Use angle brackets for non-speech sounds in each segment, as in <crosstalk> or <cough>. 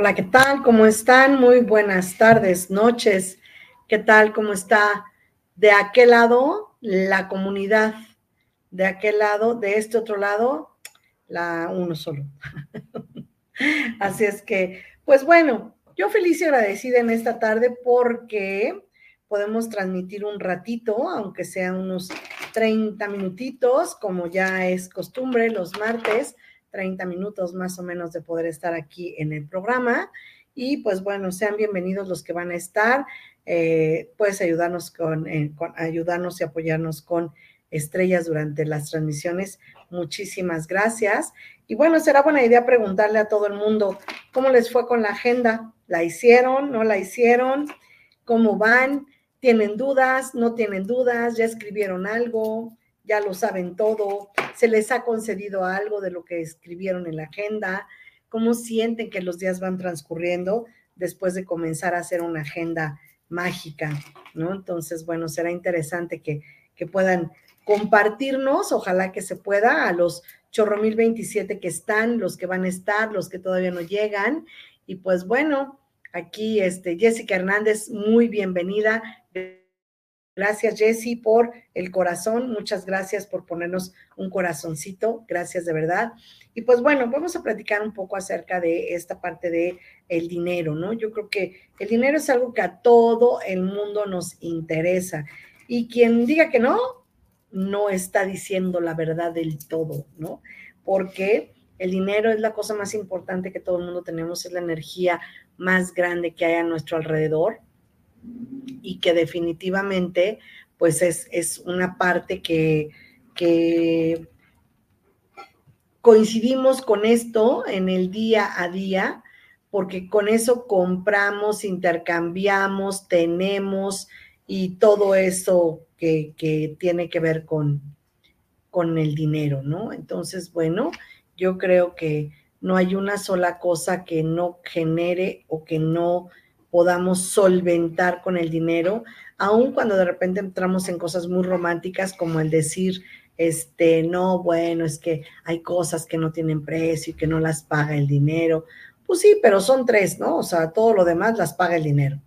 Hola, ¿qué tal? ¿Cómo están? Muy buenas tardes, noches. ¿Qué tal? ¿Cómo está? De aquel lado, la comunidad. De aquel lado, de este otro lado, la uno solo. <laughs> Así es que, pues bueno, yo feliz y agradecida en esta tarde porque podemos transmitir un ratito, aunque sea unos 30 minutitos, como ya es costumbre los martes 30 minutos más o menos de poder estar aquí en el programa. Y pues bueno, sean bienvenidos los que van a estar. Eh, puedes ayudarnos con, eh, con, ayudarnos y apoyarnos con estrellas durante las transmisiones. Muchísimas gracias. Y bueno, será buena idea preguntarle a todo el mundo cómo les fue con la agenda. ¿La hicieron? ¿No la hicieron? ¿Cómo van? ¿Tienen dudas? ¿No tienen dudas? ¿Ya escribieron algo? Ya lo saben todo, se les ha concedido algo de lo que escribieron en la agenda, cómo sienten que los días van transcurriendo después de comenzar a hacer una agenda mágica, ¿no? Entonces, bueno, será interesante que, que puedan compartirnos, ojalá que se pueda, a los chorro mil veintisiete que están, los que van a estar, los que todavía no llegan. Y pues bueno, aquí este, Jessica Hernández, muy bienvenida. Gracias, Jessy, por el corazón. Muchas gracias por ponernos un corazoncito. Gracias de verdad. Y pues bueno, vamos a platicar un poco acerca de esta parte de el dinero, ¿no? Yo creo que el dinero es algo que a todo el mundo nos interesa. Y quien diga que no, no está diciendo la verdad del todo, ¿no? Porque el dinero es la cosa más importante que todo el mundo tenemos, es la energía más grande que hay a nuestro alrededor y que definitivamente pues es, una parte que, que coincidimos con esto en el día a día, porque con eso compramos, intercambiamos, tenemos y todo eso que, que tiene que ver con, con el dinero, ¿no? Entonces, bueno, yo creo que no hay una sola cosa que no genere o que no podamos solventar con el dinero, aun cuando de repente entramos en cosas muy románticas como el decir, este, no, bueno, es que hay cosas que no tienen precio y que no las paga el dinero. Pues sí, pero son tres, ¿no? O sea, todo lo demás las paga el dinero.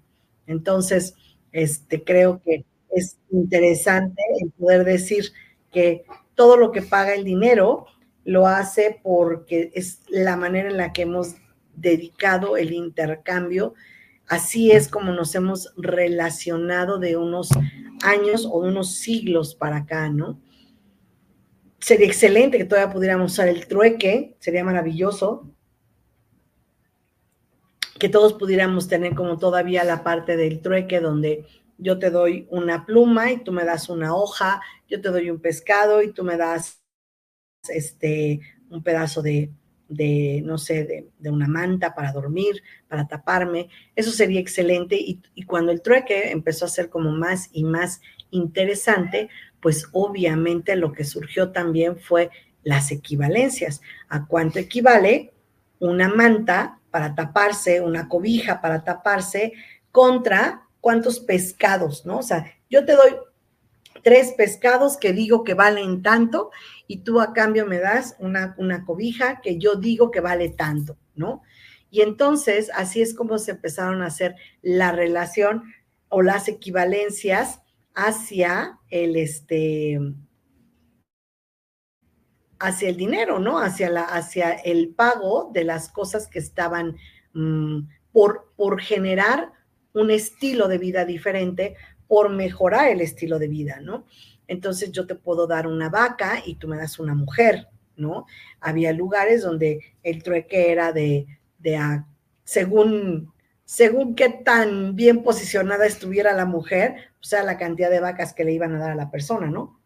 Entonces, este, creo que es interesante poder decir que todo lo que paga el dinero lo hace porque es la manera en la que hemos dedicado el intercambio Así es como nos hemos relacionado de unos años o de unos siglos para acá, ¿no? Sería excelente que todavía pudiéramos usar el trueque, sería maravilloso que todos pudiéramos tener como todavía la parte del trueque donde yo te doy una pluma y tú me das una hoja, yo te doy un pescado y tú me das este un pedazo de, de no sé, de, de, una manta para dormir, para taparme. Eso sería excelente. Y, y, cuando el trueque empezó a ser como más y más interesante, pues obviamente lo que surgió también fue las equivalencias. ¿A cuánto equivale una manta para taparse, una cobija para taparse, contra cuántos pescados, ¿no? O sea, yo te doy tres pescados que digo que valen tanto y tú a cambio me das una, una cobija que yo digo que vale tanto, ¿no? Y entonces así es como se empezaron a hacer la relación o las equivalencias hacia el este hacia el dinero, ¿no? Hacia la hacia el pago de las cosas que estaban mmm, por por generar un estilo de vida diferente, por mejorar el estilo de vida, ¿no? Entonces yo te puedo dar una vaca y tú me das una mujer, ¿no? Había lugares donde el trueque era de, de a, según según qué tan bien posicionada estuviera la mujer, o sea, la cantidad de vacas que le iban a dar a la persona, ¿no?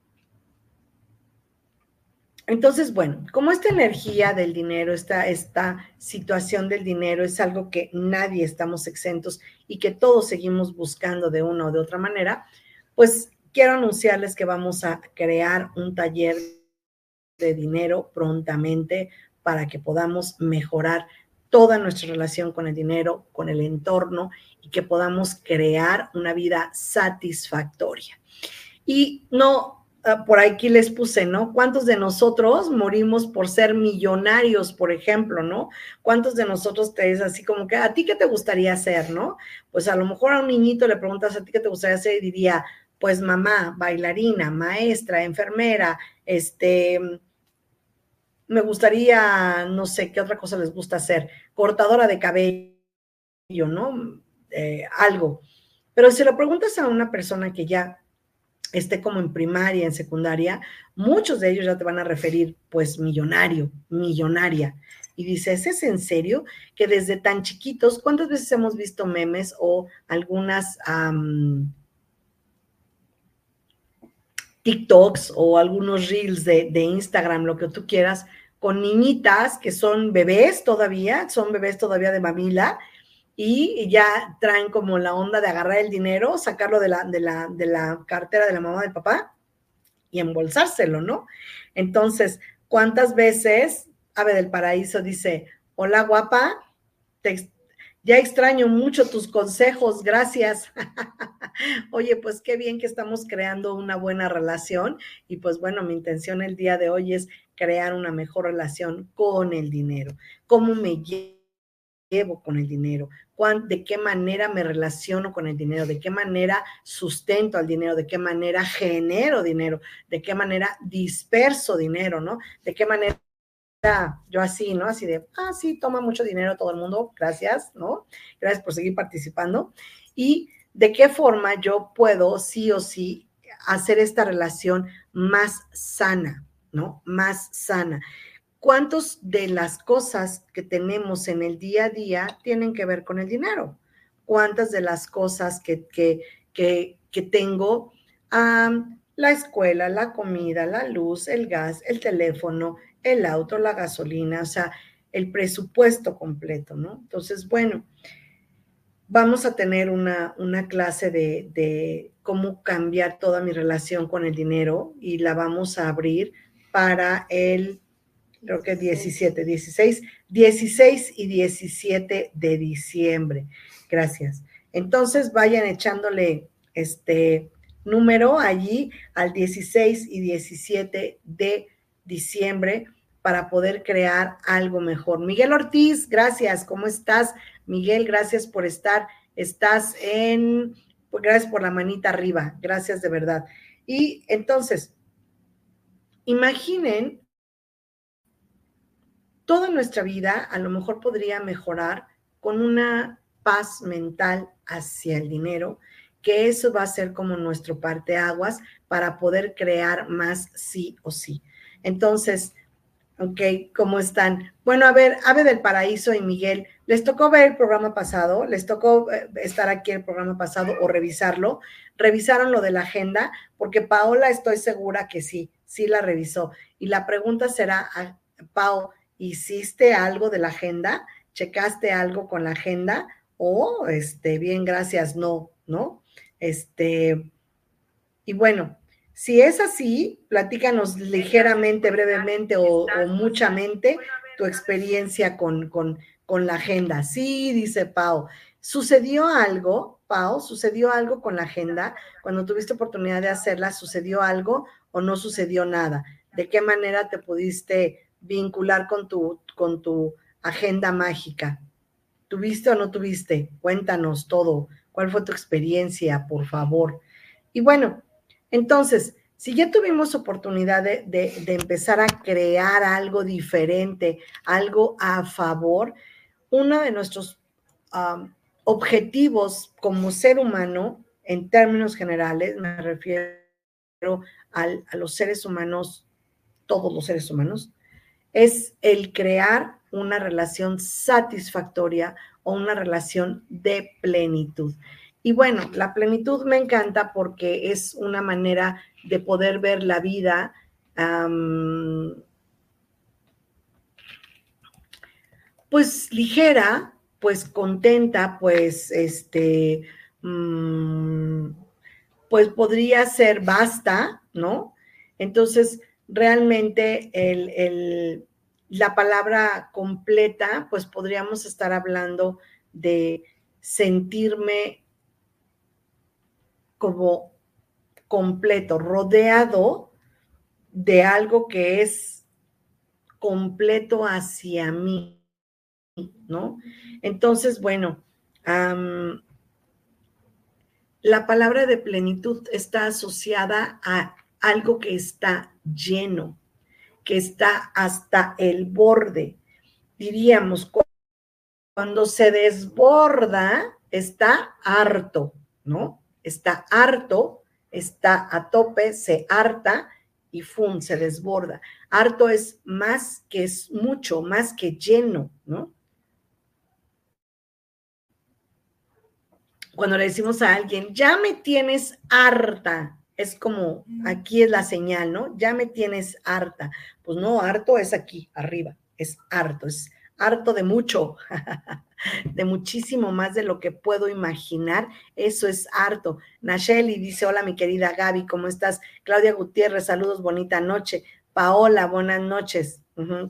Entonces, bueno, como esta energía del dinero, esta, esta situación del dinero es algo que nadie estamos exentos y que todos seguimos buscando de una o de otra manera, pues quiero anunciarles que vamos a crear un taller de dinero prontamente para que podamos mejorar toda nuestra relación con el dinero, con el entorno y que podamos crear una vida satisfactoria. Y no por aquí les puse, ¿no? ¿Cuántos de nosotros morimos por ser millonarios, por ejemplo, ¿no? ¿Cuántos de nosotros te es así como que a ti qué te gustaría hacer, ¿no? Pues a lo mejor a un niñito le preguntas a ti qué te gustaría hacer y diría, pues mamá, bailarina, maestra, enfermera, este, me gustaría, no sé, qué otra cosa les gusta hacer, cortadora de cabello, ¿no? Eh, algo. Pero si lo preguntas a una persona que ya esté como en primaria, en secundaria, muchos de ellos ya te van a referir, pues, millonario, millonaria. Y dices, ¿es en serio que desde tan chiquitos, cuántas veces hemos visto memes o algunas TikToks o algunos reels de Instagram, lo que tú quieras, con niñitas que son bebés todavía, son bebés todavía de mamila, y ya traen como la onda de agarrar el dinero, sacarlo de la, de la, de la cartera de la mamá del papá y embolsárselo, ¿no? Entonces, ¿cuántas veces Ave del Paraíso dice, hola guapa, te, ya extraño mucho tus consejos, gracias. <laughs> Oye, pues qué bien que estamos creando una buena relación y pues bueno, mi intención el día de hoy es crear una mejor relación con el dinero. ¿Cómo me llevo con el dinero? De qué manera me relaciono con el dinero, de qué manera sustento al dinero, de qué manera genero dinero, de qué manera disperso dinero, ¿no? De qué manera yo así, ¿no? Así de, ah, sí, toma mucho dinero todo el mundo, gracias, ¿no? Gracias por seguir participando. Y de qué forma yo puedo, sí o sí, hacer esta relación más sana, ¿no? Más sana. ¿Cuántos de las cosas que tenemos en el día a día tienen que ver con el dinero? ¿Cuántas de las cosas que, que, que, tengo, la escuela, la comida, la luz, el gas, el teléfono, el auto, la gasolina, o sea, el presupuesto completo, ¿no? Entonces, bueno, vamos a tener una, una clase de, de cómo cambiar toda mi relación con el dinero y la vamos a abrir para el creo que 17, 16, 16 y 17 de diciembre. Gracias. Entonces vayan echándole este número allí al 16 y 17 de diciembre para poder crear algo mejor. Miguel Ortiz, gracias. ¿Cómo estás? Miguel, gracias por estar. Estás en, pues gracias por la manita arriba. Gracias de verdad. Y entonces, imaginen toda nuestra vida a lo mejor podría mejorar con una paz mental hacia el dinero que eso va a ser como nuestro parteaguas para poder crear más sí o sí. Entonces, ok, ¿cómo están? Bueno, a ver, Ave del Paraíso y Miguel, ¿les tocó ver el programa pasado? ¿Les tocó eh, estar aquí el programa pasado o revisarlo? ¿Revisaron lo de la agenda? Porque Paola estoy segura que sí, sí la revisó. Y la pregunta será, Pao, ¿hiciste algo de la agenda? ¿Checaste algo con la agenda? O, este, bien, gracias, no, ¿no? Este, y bueno, si es así, platícanos ligeramente, brevemente o, muchamente tu experiencia con, con, con, la agenda. Sí, dice Pau. ¿Sucedió algo, Pau? ¿Sucedió algo con la agenda? Cuando tuviste oportunidad de hacerla, ¿sucedió algo o no sucedió nada? ¿De qué manera te pudiste vincular con tu, con tu agenda mágica? ¿Tuviste o no tuviste? Cuéntanos todo. ¿Cuál fue tu experiencia, por favor? Y bueno, entonces, si ya tuvimos oportunidad de, empezar a crear algo diferente, algo a favor, uno de nuestros objetivos como ser humano, en términos generales, me refiero a los seres humanos, todos los seres humanos, es el crear una relación satisfactoria o una relación de plenitud. Y bueno, la plenitud me encanta porque es una manera de poder ver la vida pues ligera, pues contenta, pues este, mm, pues podría ser basta, ¿no? Entonces, realmente el, la palabra completa, pues podríamos estar hablando de sentirme como completo, rodeado de algo que es completo hacia mí, ¿no? Entonces, bueno, la palabra de plenitud está asociada a algo que está lleno, que está hasta el borde. Diríamos, cuando se desborda, está harto, ¿no? está harto, está a tope, se harta y ¡fum! se desborda. Harto es más que es mucho, más que lleno, ¿no? Cuando le decimos a alguien, ya me tienes harta, es como, aquí es la señal, ¿no? Ya me tienes harta. Pues no, harto es aquí, arriba, es harto, es harto de mucho. <laughs> de muchísimo más de lo que puedo imaginar. Eso es harto. Nacheli dice, hola mi querida Gaby, ¿cómo estás? Claudia Gutiérrez, saludos, bonita noche. Paola, buenas noches.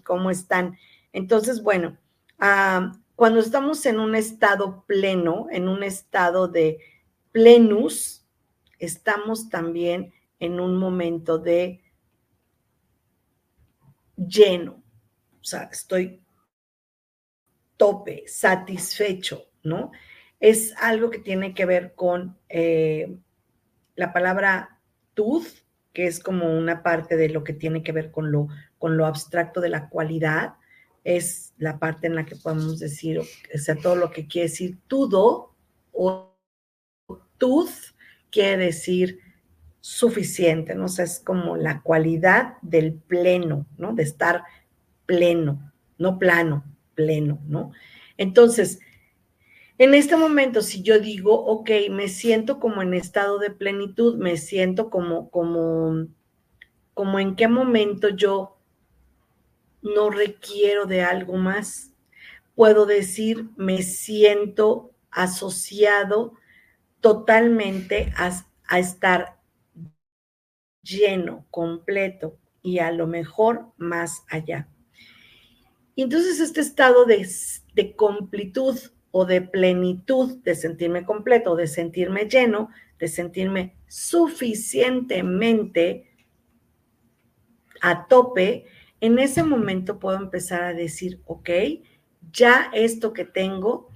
¿Cómo están? Entonces, bueno, cuando estamos en un estado pleno, en un estado de plenus, estamos también en un momento de lleno. O sea, estoy tope, satisfecho, ¿no? Es algo que tiene que ver con eh, la palabra tooth, que es como una parte de lo que tiene que ver con lo, con lo abstracto de la cualidad, es la parte en la que podemos decir, o sea, todo lo que quiere decir todo o tooth quiere decir suficiente, ¿no? O sea, es como la cualidad del pleno, ¿no? De estar pleno, no plano, pleno, ¿no? Entonces, en este momento, si yo digo, ok, me siento como en estado de plenitud, me siento como, como, como en qué momento yo no requiero de algo más. Puedo decir, me siento asociado totalmente a, estar lleno, completo y a lo mejor más allá. Entonces este estado de, de completud o de plenitud, de sentirme completo, de sentirme lleno, de sentirme suficientemente a tope, en ese momento puedo empezar a decir, ok, ya esto que tengo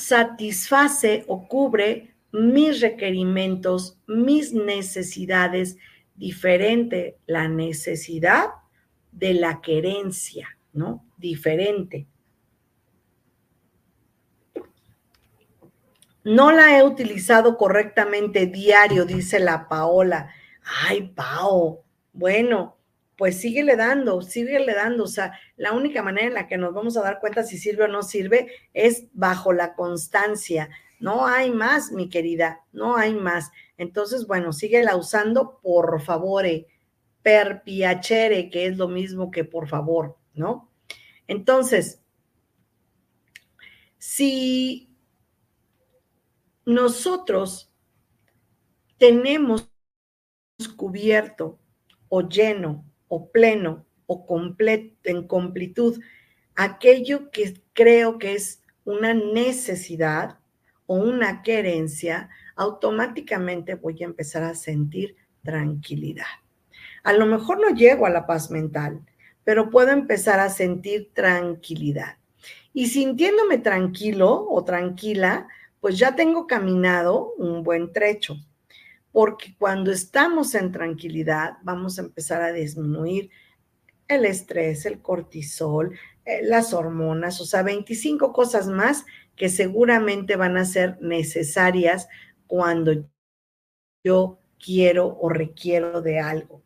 satisface o cubre mis requerimientos, mis necesidades, diferente la necesidad de la querencia, ¿no? Diferente. No la he utilizado correctamente diario, dice la Paola. Ay, Pao, bueno, pues síguele dando, síguele dando. O sea, la única manera en la que nos vamos a dar cuenta si sirve o no sirve es bajo la constancia. No hay más, mi querida, no hay más. Entonces, bueno, síguela usando, por favor, per piacere, que es lo mismo que por favor, ¿no? Entonces, si nosotros tenemos cubierto o lleno o pleno o completo, en completud aquello que creo que es una necesidad o una querencia, automáticamente voy a empezar a sentir tranquilidad. A lo mejor no llego a la paz mental, pero puedo empezar a sentir tranquilidad. Y sintiéndome tranquilo o tranquila, pues ya tengo caminado un buen trecho, porque cuando estamos en tranquilidad vamos a empezar a disminuir el estrés, el cortisol, eh, las hormonas, o sea, 25 cosas más que seguramente van a ser necesarias cuando yo quiero o requiero de algo.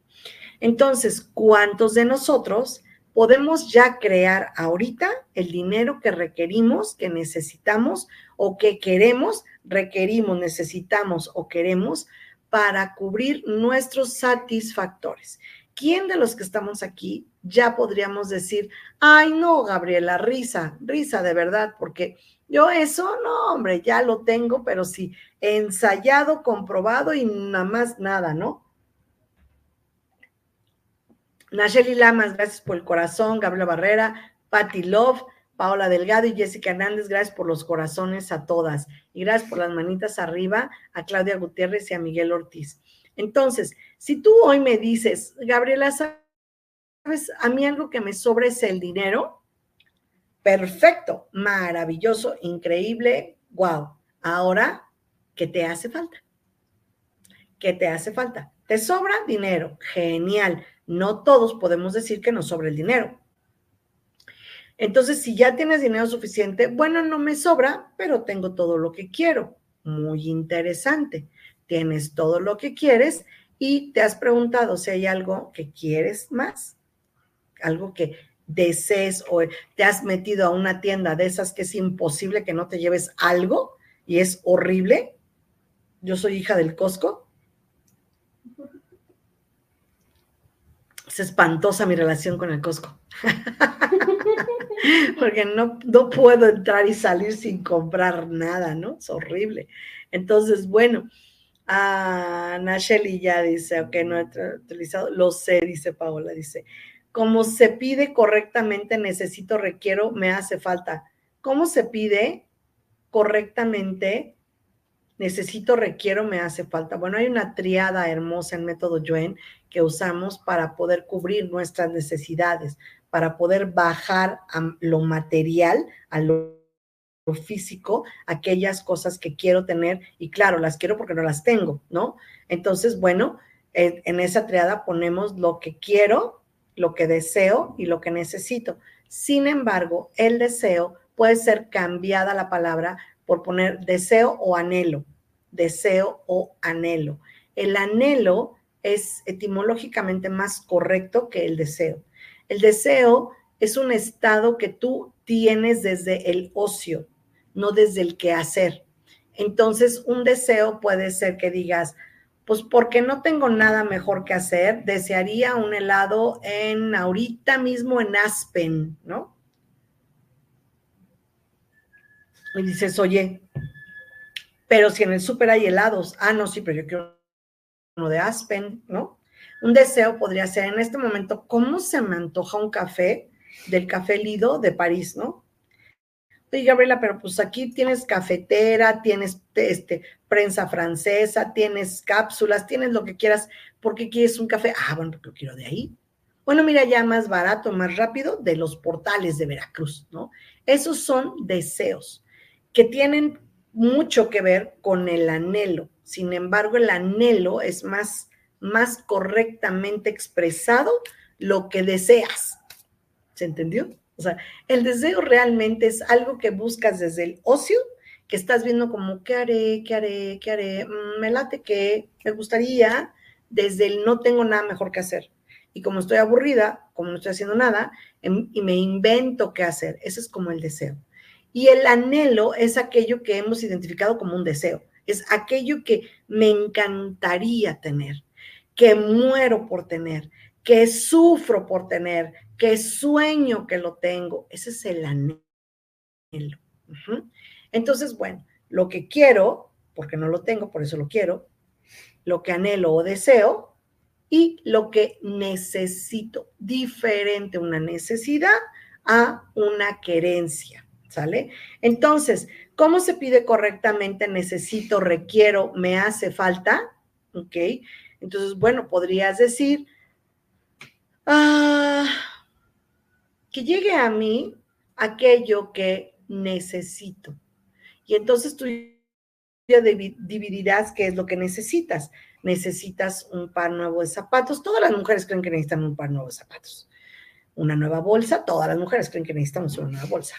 Entonces, ¿cuántos de nosotros podemos ya crear ahorita el dinero que requerimos, que necesitamos o que queremos, requerimos, necesitamos o queremos para cubrir nuestros satisfactores? ¿Quién de los que estamos aquí ya podríamos decir, ay no, Gabriela, risa, risa de verdad, porque yo eso, no, hombre, ya lo tengo, pero sí, ensayado, comprobado y nada más nada, ¿no? Nacheli Lamas, gracias por el corazón, Gabriela Barrera, Patti Love, Paola Delgado y Jessica Hernández, gracias por los corazones a todas. Y gracias por las manitas arriba a Claudia Gutiérrez y a Miguel Ortiz. Entonces, si tú hoy me dices, Gabriela, ¿sabes? A mí algo que me sobra es el dinero perfecto, maravilloso, increíble, wow. Ahora, ¿qué te hace falta? ¿Qué te hace falta? ¿Te sobra dinero? Genial. No todos podemos decir que nos sobra el dinero. Entonces, si ya tienes dinero suficiente, bueno, no me sobra, pero tengo todo lo que quiero. Muy interesante. Tienes todo lo que quieres y te has preguntado si hay algo que quieres más, algo que desees o te has metido a una tienda de esas que es imposible que no te lleves algo y es horrible. Yo soy hija del Costco. Es espantosa mi relación con el Costco. <laughs> Porque no, no puedo entrar y salir sin comprar nada, ¿no? Es horrible. Entonces, bueno, a Nacheli ya dice, ok, no he utilizado, lo sé, dice Paola, dice, como se pide correctamente, necesito, requiero, me hace falta. ¿Cómo se pide correctamente? Necesito, requiero, me hace falta. Bueno, hay una triada hermosa en método Yuen que usamos para poder cubrir nuestras necesidades, para poder bajar a lo material, a lo físico, aquellas cosas que quiero tener y claro, las quiero porque no las tengo, ¿no? Entonces, bueno, en esa triada ponemos lo que quiero, lo que deseo y lo que necesito. Sin embargo, el deseo puede ser cambiada la palabra por poner deseo o anhelo, deseo o anhelo. El anhelo es etimológicamente más correcto que el deseo. El deseo es un estado que tú tienes desde el ocio, no desde el quehacer. Entonces, un deseo puede ser que digas, pues porque no tengo nada mejor que hacer, desearía un helado en ahorita mismo en Aspen, ¿no? Y dices, oye, pero si en el súper hay helados, ah, no, sí, pero yo quiero uno de Aspen, ¿no? Un deseo podría ser en este momento, ¿cómo se me antoja un café del Café Lido de París, ¿no? Oye, Gabriela, pero pues aquí tienes cafetera, tienes este, prensa francesa, tienes cápsulas, tienes lo que quieras. ¿Por qué quieres un café? Ah, bueno, porque quiero de ahí. Bueno, mira, ya más barato, más rápido, de los portales de Veracruz, ¿no? Esos son deseos que tienen mucho que ver con el anhelo. Sin embargo, el anhelo es más, más correctamente expresado lo que deseas. ¿Se entendió? O sea, el deseo realmente es algo que buscas desde el ocio que estás viendo como, ¿qué haré? ¿Qué haré? ¿Qué haré? Mm, me late que me gustaría desde el no tengo nada mejor que hacer. Y como estoy aburrida, como no estoy haciendo nada, em, y me invento qué hacer. Ese es como el deseo. Y el anhelo es aquello que hemos identificado como un deseo. Es aquello que me encantaría tener, que muero por tener, que sufro por tener, que sueño que lo tengo. Ese es el anhelo. Entonces, bueno, lo que quiero, porque no lo tengo, por eso lo quiero, lo que anhelo o deseo y lo que necesito. Diferente una necesidad a una querencia, ¿sale? Entonces, ¿cómo se pide correctamente necesito, requiero, me hace falta? ¿Ok? Entonces, bueno, podrías decir, ah, que llegue a mí aquello que necesito. Y entonces tú ya dividirás qué es lo que necesitas. Necesitas un par nuevo de zapatos. Todas las mujeres creen que necesitan un par nuevo de zapatos. Una nueva bolsa. Todas las mujeres creen que necesitamos una nueva bolsa.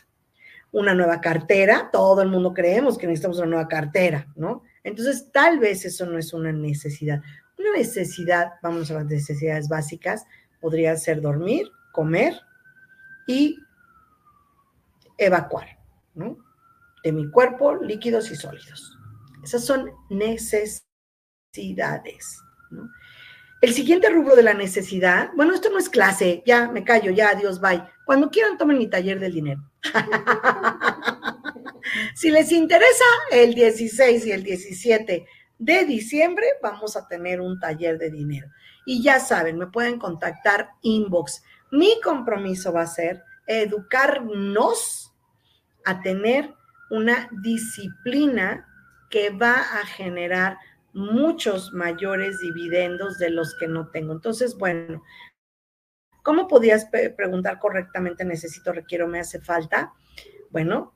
Una nueva cartera. Todo el mundo creemos que necesitamos una nueva cartera, ¿no? Entonces, tal vez eso no es una necesidad. Una necesidad, vamos a las necesidades básicas, podría ser dormir, comer y evacuar, ¿no? De mi cuerpo, líquidos y sólidos. Esas son necesidades. ¿no? El siguiente rubro de la necesidad, bueno, esto no es clase, ya me callo, ya, adiós, bye. Cuando quieran, tomen mi taller del dinero. <laughs> si les interesa, el 16 y el 17 de diciembre vamos a tener un taller de dinero. Y ya saben, me pueden contactar inbox. Mi compromiso va a ser educarnos a tener una disciplina que va a generar muchos mayores dividendos de los que no tengo. Entonces, bueno, ¿cómo podías preguntar correctamente necesito, requiero, me hace falta? Bueno,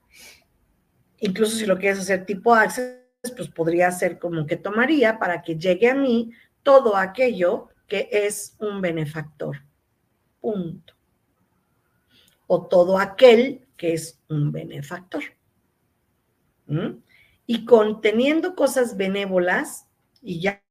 incluso si lo quieres hacer tipo Access, pues podría ser como que tomaría para que llegue a mí todo aquello que es un benefactor. Punto. O todo aquel que es un benefactor. Y conteniendo cosas benévolas, y ya,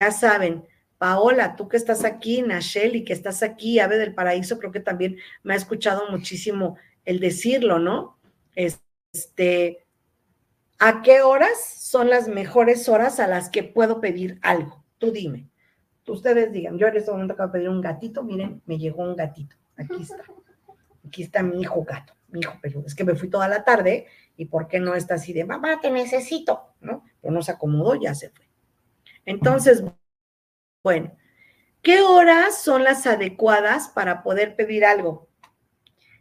ya saben, Paola, tú que estás aquí, Nacheli, que estás aquí, Ave del Paraíso, creo que también me ha escuchado muchísimo el decirlo, ¿no? Este, ¿a qué horas son las mejores horas a las que puedo pedir algo? Tú dime. Ustedes digan, yo en este momento acabo de pedir un gatito, miren, me llegó un gatito. Aquí está. Aquí está mi hijo gato mi hijo, pero es que me fui toda la tarde y ¿por qué no está así de, mamá, te necesito? ¿No? Pero no se acomodó, ya se fue. Entonces, bueno, ¿qué horas son las adecuadas para poder pedir algo?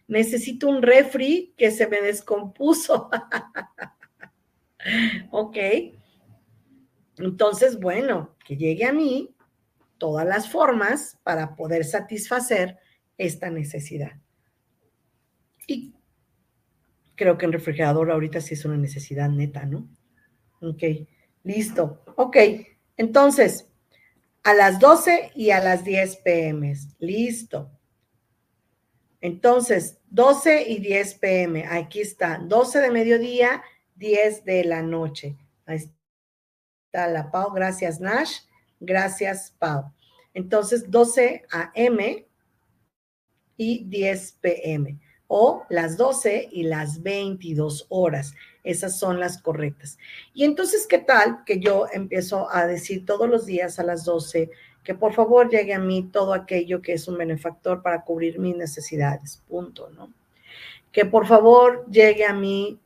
Necesito un refri que se me descompuso. <laughs> ok. Entonces, bueno, que llegue a mí todas las formas para poder satisfacer esta necesidad. Y creo que en refrigerador ahorita sí es una necesidad neta, ¿no? Ok, listo. Ok, entonces, a las 12 y a las 10 pm. Listo. Entonces, 12 y 10 pm. Aquí está. 12 de mediodía, 10 de la noche. Ahí está la Pau. Gracias, Nash. Gracias, Pau. Entonces, 12 a.m. y 10 pm o las 12 y las 22 horas. Esas son las correctas. Y entonces, ¿qué tal que yo empiezo a decir todos los días a las 12 que por favor llegue a mí todo aquello que es un benefactor para cubrir mis necesidades? Punto, ¿no? Que por favor llegue a mí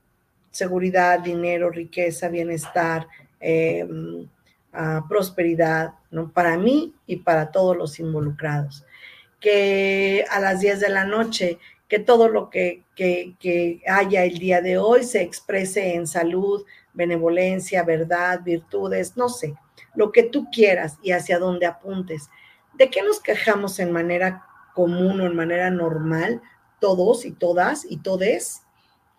seguridad, dinero, riqueza, bienestar, em, prosperidad, ¿no? Para mí y para todos los involucrados. Que a las 10 de la noche que todo lo que, haya el día de hoy se exprese en salud, benevolencia, verdad, virtudes, no sé, lo que tú quieras y hacia dónde apuntes. ¿De qué nos quejamos en manera común o en manera normal, todos y todas y todes,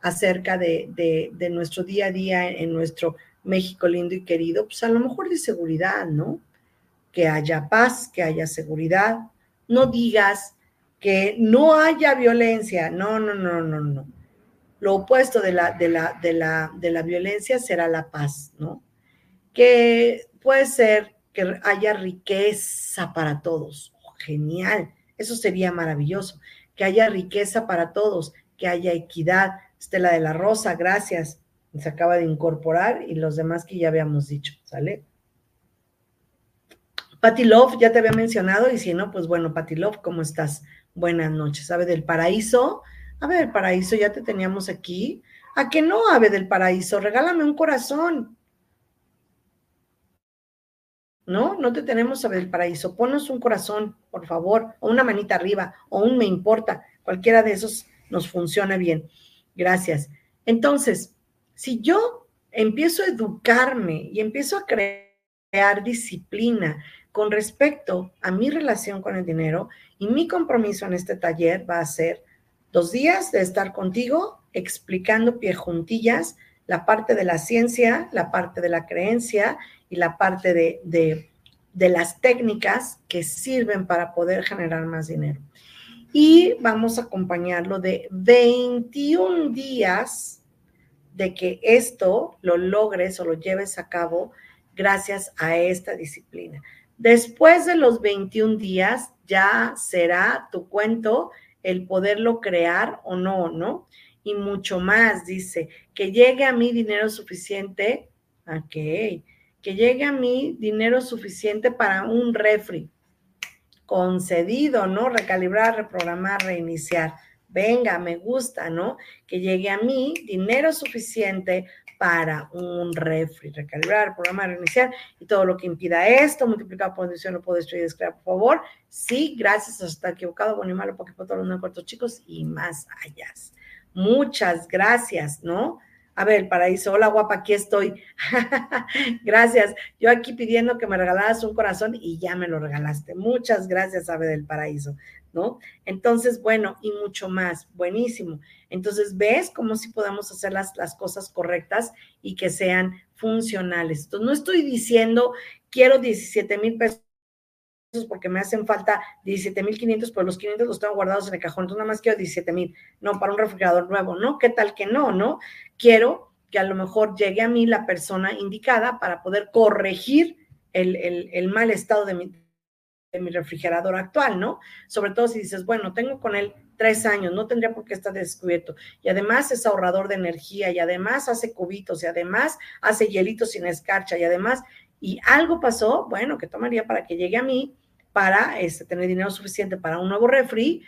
acerca de, de nuestro día a día en nuestro México lindo y querido? Pues a lo mejor de seguridad, ¿no? Que haya paz, que haya seguridad. No digas que no haya violencia. No, no, no, no, no. lo opuesto de la, de la, de la, de la violencia será la paz, ¿no? Que puede ser que haya riqueza para todos. Oh, genial, eso sería maravilloso. Que haya riqueza para todos, que haya equidad. Estela de la Rosa, gracias. Se acaba de incorporar y los demás que ya habíamos dicho, ¿sale? Patty Love, ya te había mencionado, y si no, pues bueno, Patty Love, ¿cómo estás? Buenas noches. Ave del Paraíso, Ave del Paraíso, ya te teníamos aquí. ¿A que no, Ave del Paraíso? Regálame un corazón. ¿No? No te tenemos, Ave del Paraíso. Ponos un corazón, por favor, o una manita arriba, o un me importa. Cualquiera de esos nos funciona bien. Gracias. Entonces, si yo empiezo a educarme y empiezo a crear disciplina con respecto a mi relación con el dinero y mi compromiso en este taller va a ser dos días de estar contigo explicando pie juntillas la parte de la ciencia, la parte de la creencia y la parte de, de, de las técnicas que sirven para poder generar más dinero. Y vamos a acompañarlo de 21 días de que esto lo logres o lo lleves a cabo gracias a esta disciplina. Después de los 21 días ya será tu cuento el poderlo crear o no, ¿no? Y mucho más, dice, que llegue a mí dinero suficiente, ok, que llegue a mí dinero suficiente para un refri, concedido, ¿no? Recalibrar, reprogramar, reiniciar. Venga, me gusta, ¿no? Que llegue a mí dinero suficiente para un refri, recalibrar, programar, reiniciar y todo lo que impida esto, multiplicado por condición no puedo destruir, descrear, por favor. Sí, gracias, está equivocado, bueno y malo, porque por todos los cuartos chicos y más allá. Muchas gracias, ¿no? A ver, paraíso, hola guapa, aquí estoy. <laughs> gracias. Yo aquí pidiendo que me regalaras un corazón y ya me lo regalaste. Muchas gracias, Ave del Paraíso, ¿no? Entonces, bueno, y mucho más. Buenísimo. Entonces, ves cómo si podemos hacer las, las cosas correctas y que sean funcionales. Entonces, no estoy diciendo quiero 17 mil pesos porque me hacen falta 17 mil 500, pero los 500 los tengo guardados en el cajón, entonces nada más quiero 17 mil, no, para un refrigerador nuevo, ¿no? ¿Qué tal que no, no? Quiero que a lo mejor llegue a mí la persona indicada para poder corregir el, el mal estado de mi, de mi refrigerador actual, ¿no? Sobre todo si dices, bueno, tengo con él tres años, no tendría por qué estar descubierto. Y además es ahorrador de energía, y además hace cubitos, y además hace hielitos sin escarcha, y además, y algo pasó, bueno, que tomaría para que llegue a mí para este, tener dinero suficiente para un nuevo refri,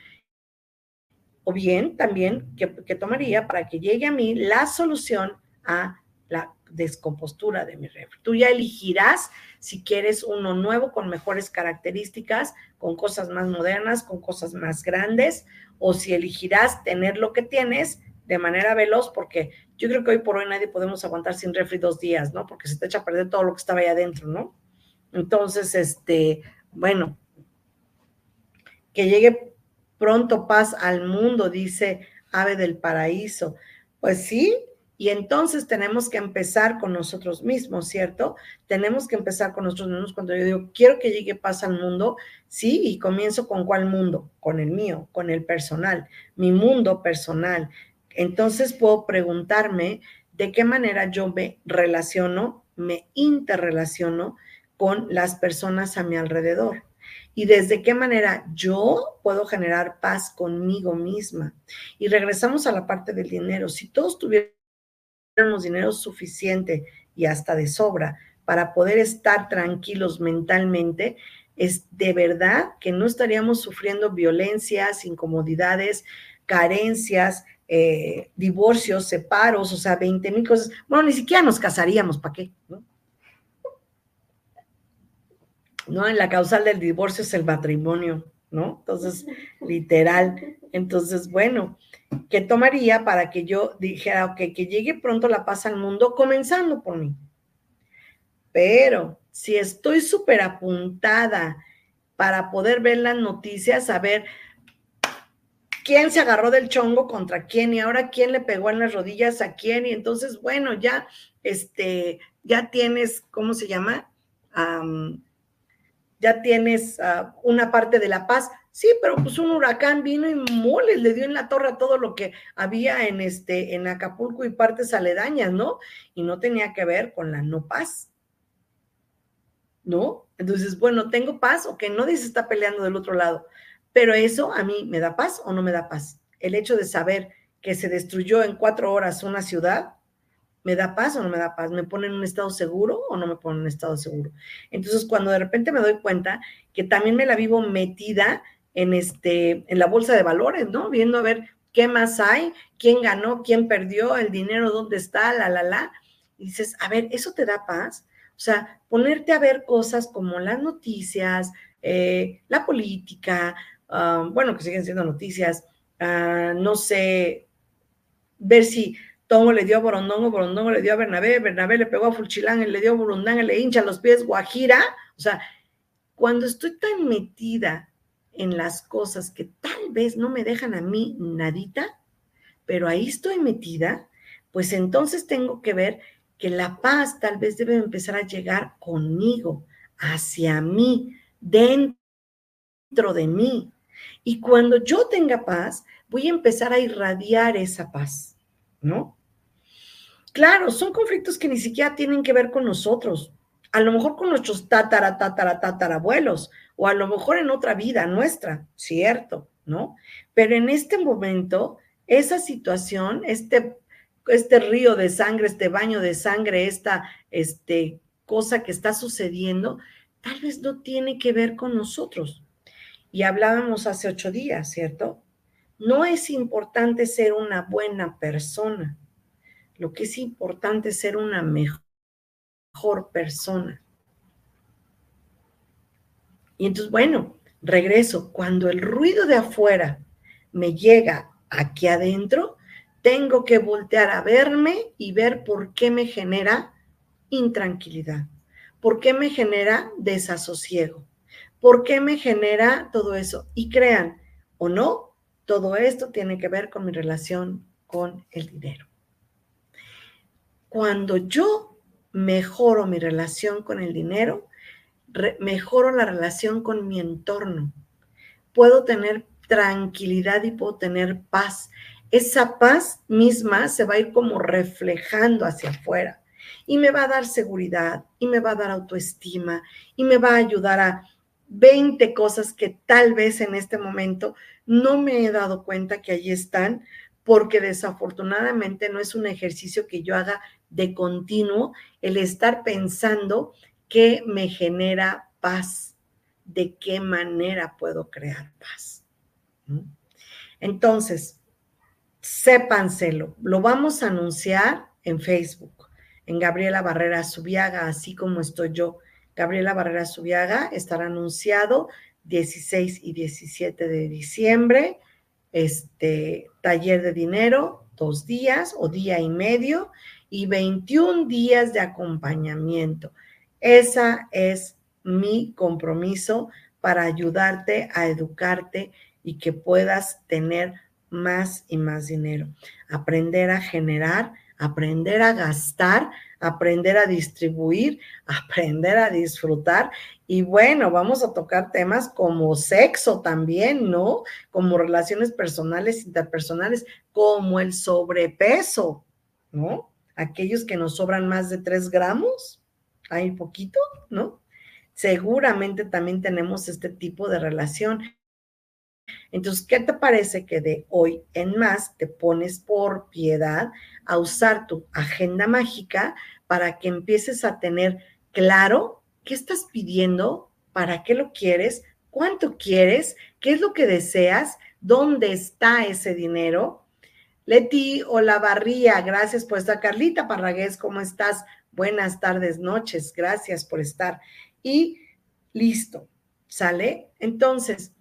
o bien también que, que tomaría para que llegue a mí la solución a la descompostura de mi refri. Tú ya elegirás si quieres uno nuevo con mejores características, con cosas más modernas, con cosas más grandes, o si elegirás tener lo que tienes de manera veloz, porque yo creo que hoy por hoy nadie podemos aguantar sin refri dos días, ¿no? Porque se te echa a perder todo lo que estaba ahí adentro, ¿no? Entonces, este, bueno, que llegue pronto paz al mundo, dice Ave del Paraíso. Pues sí, y entonces tenemos que empezar con nosotros mismos, ¿cierto? Tenemos que empezar con nosotros mismos cuando yo digo, quiero que llegue paz al mundo, sí, y comienzo con cuál mundo, con el mío, con el personal, mi mundo personal. Entonces puedo preguntarme de qué manera yo me relaciono, me interrelaciono con las personas a mi alrededor y desde qué manera yo puedo generar paz conmigo misma. Y regresamos a la parte del dinero. Si todos tuvieran dinero suficiente y hasta de sobra para poder estar tranquilos mentalmente, es de verdad que no estaríamos sufriendo violencias, incomodidades, carencias, eh, divorcios, separos, o sea, 20 mil cosas. Bueno, ni siquiera nos casaríamos, ¿para qué? ¿No? ¿No? En la causal del divorcio es el matrimonio, ¿no? Entonces, <laughs> literal. Entonces, bueno, ¿Qué tomaría para que yo dijera, ok, que llegue pronto la paz al mundo, comenzando por mí? Pero si estoy súper apuntada para poder ver las noticias, saber quién se agarró del chongo contra quién y ahora quién le pegó en las rodillas a quién y entonces, bueno, ya, este, ya tienes, ¿cómo se llama? ya tienes ah, una parte de la paz. Sí, pero pues un huracán vino y mole, le dio en la torre a todo lo que había en este, en Acapulco y partes aledañas, ¿no? Y no tenía que ver con la no paz. ¿No? Entonces, bueno, tengo paz o que nadie se está peleando del otro lado. Pero eso a mí me da paz o no me da paz. El hecho de saber que se destruyó en cuatro horas una ciudad, ¿Me da paz o no me da paz? ¿Me pone en un estado seguro o no me pone en un estado seguro? Entonces, cuando de repente me doy cuenta que también me la vivo metida en, este, en la bolsa de valores, ¿no? Viendo a ver qué más hay, quién ganó, quién perdió, el dinero, dónde está, la, la, la. Y dices, a ver, ¿eso te da paz? O sea, ponerte a ver cosas como las noticias, eh, la política, ah, bueno, que siguen siendo noticias, ah, no sé, ver si Tomo le dio a Borondongo, Borondongo le dio a Bernabé, Bernabé le pegó a Fulchilán, le dio a Burundán, le hincha los pies, Guajira. O sea, cuando estoy tan metida en las cosas que tal vez no me dejan a mí nadita, pero ahí estoy metida, pues entonces tengo que ver que la paz tal vez debe empezar a llegar conmigo, hacia mí, dentro de mí. Y cuando yo tenga paz, voy a empezar a irradiar esa paz, ¿no? Claro, son conflictos que ni siquiera tienen que ver con nosotros, a lo mejor con nuestros tatara, tatara, tatarabuelos, o a lo mejor en otra vida nuestra, cierto, ¿no? Pero en este momento, esa situación, este, este río de sangre, este baño de sangre, esta este, cosa que está sucediendo, tal vez no tiene que ver con nosotros. Y hablábamos hace ocho días, ¿cierto? No es importante ser una buena persona lo que es importante es ser una mejor persona. Y entonces, bueno, regreso. Cuando el ruido de afuera me llega aquí adentro, tengo que voltear a verme y ver por qué me genera intranquilidad, por qué me genera desasosiego, por qué me genera todo eso. Y crean o no, todo esto tiene que ver con mi relación con el dinero. Cuando yo mejoro mi relación con el dinero, mejoro la relación con mi entorno. Puedo tener tranquilidad y puedo tener paz. Esa paz misma se va a ir como reflejando hacia afuera y me va a dar seguridad y me va a dar autoestima y me va a ayudar a 20 cosas que tal vez en este momento no me he dado cuenta que allí están, porque desafortunadamente no es un ejercicio que yo haga de continuo, el estar pensando qué me genera paz, de qué manera puedo crear paz. Entonces, sépanselo, lo vamos a anunciar en Facebook, en Gabriela Barrera Subiaga, así como estoy yo. Gabriela Barrera Subiaga estará anunciado 16 y 17 de diciembre este taller de dinero, dos días o día y medio y 21 días de acompañamiento. Esa es mi compromiso para ayudarte a educarte y que puedas tener más y más dinero. Aprender a generar, aprender a gastar, aprender a distribuir, <laughs> aprender a disfrutar. Y bueno, vamos a tocar temas como sexo también, ¿no? Como relaciones personales, interpersonales, como el sobrepeso, ¿no? Aquellos que nos sobran más de tres gramos, hay poquito, ¿no? Seguramente también tenemos este tipo de relación. Entonces, ¿qué te parece que de hoy en más te pones por piedad a usar tu agenda mágica para que empieces a tener claro qué estás pidiendo, para qué lo quieres, cuánto quieres, qué es lo que deseas, dónde está ese dinero? Leti Olavarría, gracias por estar. Carlita Parragués, ¿cómo estás? Buenas tardes, noches, gracias por estar. Y listo, ¿sale? Entonces,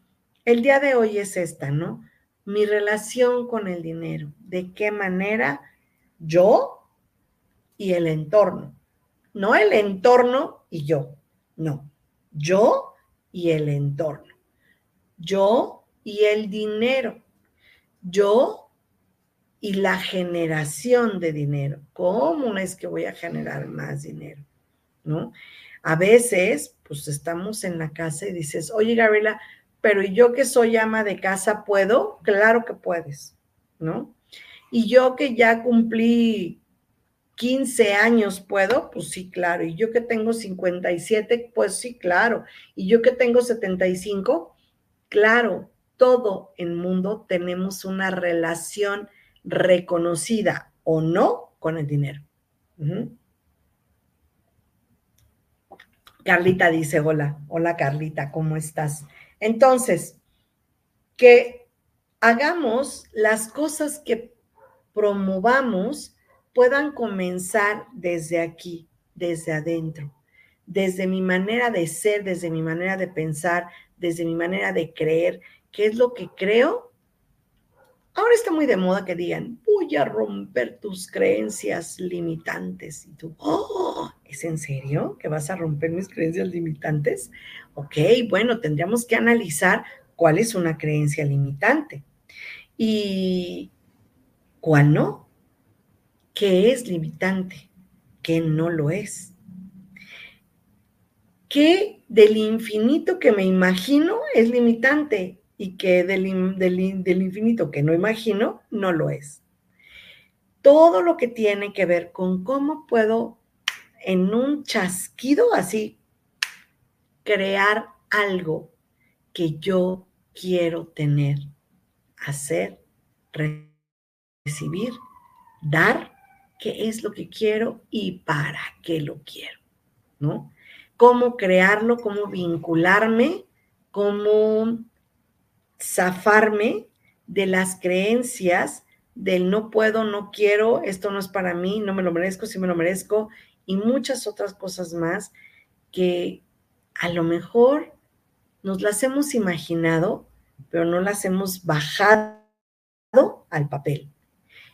el día de hoy es esta, ¿no? Mi relación con el dinero, de qué manera yo y el entorno, no el entorno y yo, no, yo y el entorno, yo y el dinero, yo y la generación de dinero. ¿Cómo es que voy a generar más dinero? ¿No? A veces, pues estamos en la casa y dices, oye, Gabriela, pero yo que soy ama de casa, ¿puedo? Claro que puedes, ¿no? Y yo que ya cumplí 15 años, ¿puedo? Pues sí, claro. Y yo que tengo 57, pues sí, claro. Y yo que tengo 75, claro. Todo el mundo tenemos una relación reconocida o no con el dinero. Carlita dice, hola, hola Carlita, ¿cómo estás? Entonces, que hagamos las cosas que promovamos puedan comenzar desde aquí, desde adentro, desde mi manera de ser, desde mi manera de pensar, desde mi manera de creer, qué es lo que creo. Ahora está muy de moda que digan, voy a romper tus creencias limitantes. Y tú, oh, ¿es en serio que vas a romper mis creencias limitantes? Ok, bueno, tendríamos que analizar cuál es una creencia limitante y cuál no qué es limitante, qué no lo es. ¿Qué del infinito que me imagino es limitante y que del, del infinito que no imagino no lo es? Todo lo que tiene que ver con cómo puedo en un chasquido así crear algo que yo quiero tener, hacer, recibir, dar qué es lo que quiero y para qué lo quiero, ¿no? Cómo crearlo, cómo vincularme, cómo zafarme de las creencias del no puedo, no quiero, esto no es para mí, no me lo merezco, sí me lo merezco, y muchas otras cosas más que a lo mejor nos las hemos imaginado, pero no las hemos bajado al papel.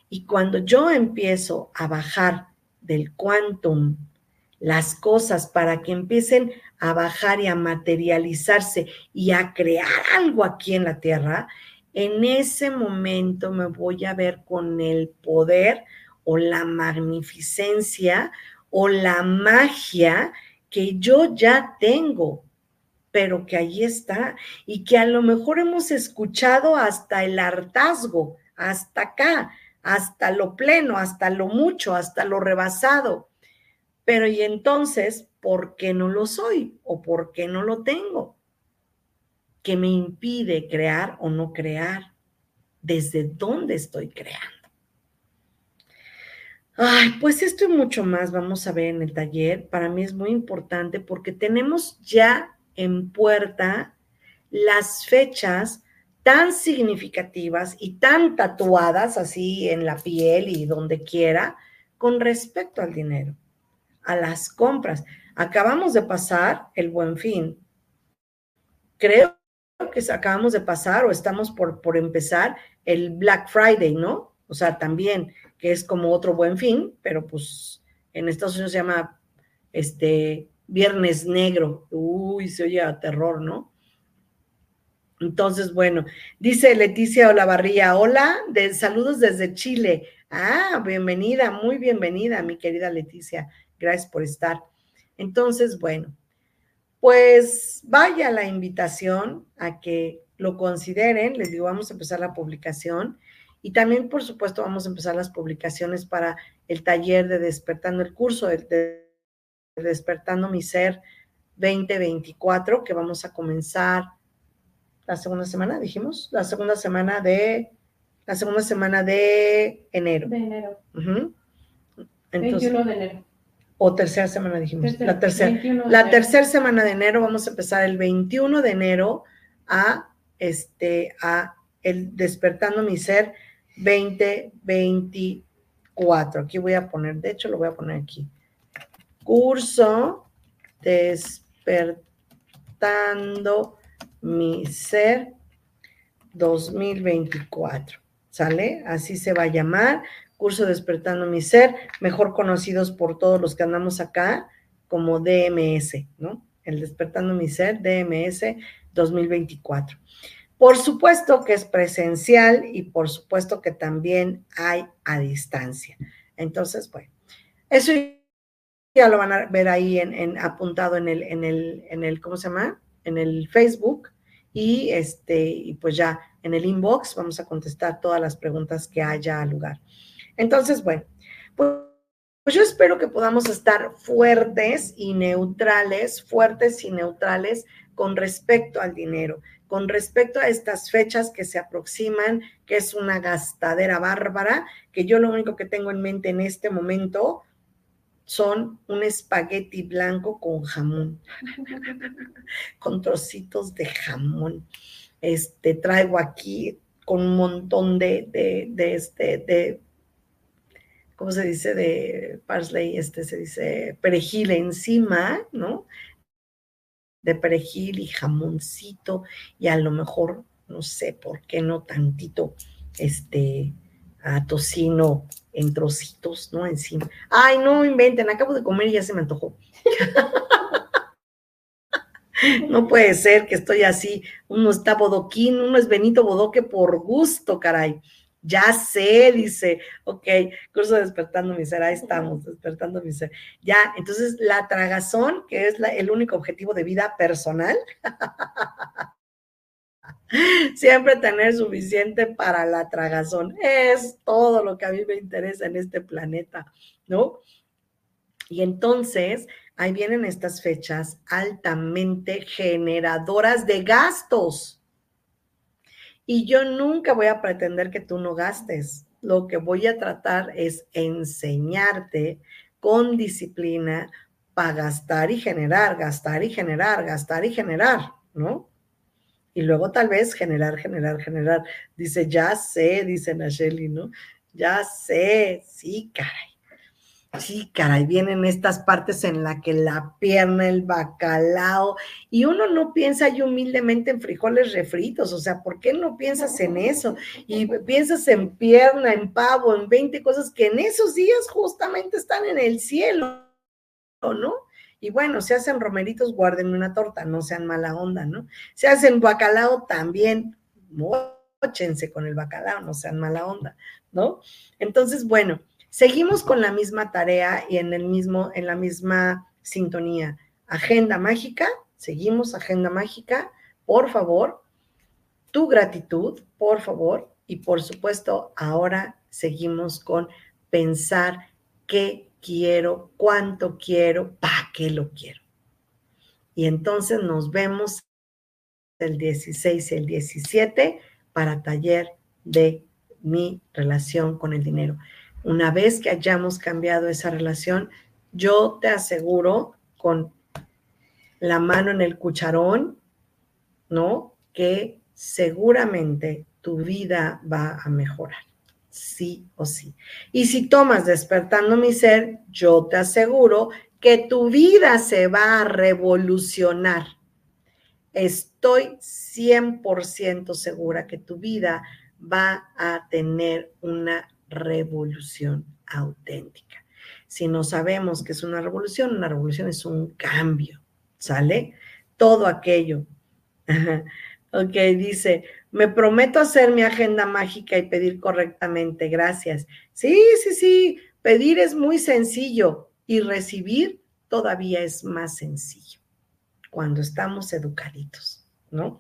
Y cuando yo empiezo a bajar del quantum las cosas para que empiecen a bajar y a materializarse y a crear algo aquí en la tierra, en ese momento me voy a ver con el poder o la magnificencia o la magia que yo ya tengo, pero que ahí está y que a lo mejor hemos escuchado hasta el hartazgo, hasta acá, hasta lo pleno, hasta lo mucho, hasta lo rebasado. Pero y entonces, ¿por qué no lo soy o por qué no lo tengo? ¿Qué me impide crear o no crear? ¿Desde dónde estoy creando? Ay, pues esto y mucho más vamos a ver en el taller. Para mí es muy importante porque tenemos ya en puerta las fechas tan significativas y tan tatuadas así en la piel y donde quiera con respecto al dinero, a las compras. Acabamos de pasar el buen fin. Creo que acabamos de pasar o estamos por, por empezar el Black Friday, ¿no? O sea, también, que es como otro buen fin, pero pues en Estados Unidos se llama este Viernes Negro. Uy, se oye a terror, ¿no? Entonces, bueno, dice Leticia Olavarría, hola, de, saludos desde Chile. Ah, bienvenida, muy bienvenida, mi querida Leticia. Gracias por estar. Entonces, bueno, pues vaya la invitación a que lo consideren. Les digo, vamos a empezar la publicación y también, por supuesto, vamos a empezar las publicaciones para el taller de Despertando el curso de, de Despertando mi Ser 2024, que vamos a comenzar la segunda semana, dijimos, la segunda semana de, la segunda semana de enero. De enero. 21 de enero. O tercera semana, dijimos. la tercera, la tercera semana de enero vamos a empezar el 21 de enero a este, a el Despertando mi Ser 2024. Aquí voy a poner, de hecho lo voy a poner aquí. Curso Despertando mi ser 2024. ¿Sale? Así se va a llamar. Curso Despertando mi Ser, mejor conocidos por todos los que andamos acá como DMS, ¿no? El Despertando mi Ser, DMS 2024. Por supuesto que es presencial y por supuesto que también hay a distancia. Entonces, bueno, eso ya lo van a ver ahí en, apuntado en el, en el, en el, ¿cómo se llama? En el Facebook. Y este, y pues ya en el inbox vamos a contestar todas las preguntas que haya lugar. Entonces, bueno, pues, pues yo espero que podamos estar fuertes y neutrales, fuertes y neutrales con respecto al dinero, con respecto a estas fechas que se aproximan, que es una gastadera bárbara, que yo lo único que tengo en mente en este momento son un espagueti blanco con jamón, <laughs> con trocitos de jamón. Este, traigo aquí con un montón de, de, de, este, de, ¿cómo se dice? De parsley, este se dice perejil encima, ¿no? De perejil y jamoncito y a lo mejor, no sé, ¿por qué no tantito, este, a tocino en trocitos, ¿no? Encima. Ay, no inventen, acabo de comer y ya se me antojó. <laughs> no puede ser que estoy así. Uno está bodoquín, uno es Benito Bodoque por gusto, caray. Ya sé, dice, ok, curso despertando mi ser, ahí estamos, despertando mi ser. Ya, entonces la tragazón, que es el único objetivo de vida personal, <laughs> Siempre tener suficiente para la tragazón. Es todo lo que a mí me interesa en este planeta, ¿no? Y entonces, ahí vienen estas fechas altamente generadoras de gastos. Y yo nunca voy a pretender que tú no gastes. Lo que voy a tratar es enseñarte con disciplina para gastar y generar, gastar y generar, gastar y generar, ¿no? y luego tal vez generar, generar, generar. Dice, ya sé, dice Nacheli, ¿no? Ya sé, sí, caray. Sí, caray, vienen estas partes en la que la pierna, el bacalao, y uno no piensa y humildemente en frijoles refritos, o sea, ¿por qué no piensas en eso? Y piensas en pierna, en pavo, en 20 cosas que en esos días justamente están en el cielo, ¿no? Y bueno, se hacen romeritos, guarden una torta, no sean mala onda, ¿no? Se hacen bacalao también, mochense con el bacalao, no sean mala onda, ¿no? Entonces, bueno, seguimos con la misma tarea y en el mismo, en la misma sintonía. Agenda mágica, seguimos agenda mágica, por favor, tu gratitud, por favor, y por supuesto, ahora seguimos con pensar qué quiero, cuánto quiero, para qué lo quiero. Y entonces nos vemos el 16 y el 17 para taller de mi relación con el dinero. Una vez que hayamos cambiado esa relación, yo te aseguro con la mano en el cucharón, ¿no? Que seguramente tu vida va a mejorar sí o sí. Y si tomas despertando mi ser, yo te aseguro que tu vida se va a revolucionar. Estoy 100% segura que tu vida va a tener una revolución auténtica. Si no sabemos que es una revolución, una revolución es un cambio, ¿sale? Todo aquello. <laughs> ok, dice, me prometo hacer mi agenda mágica y pedir correctamente. Gracias. Sí, sí, sí. Pedir es muy sencillo y recibir todavía es más sencillo cuando estamos educaditos, ¿no?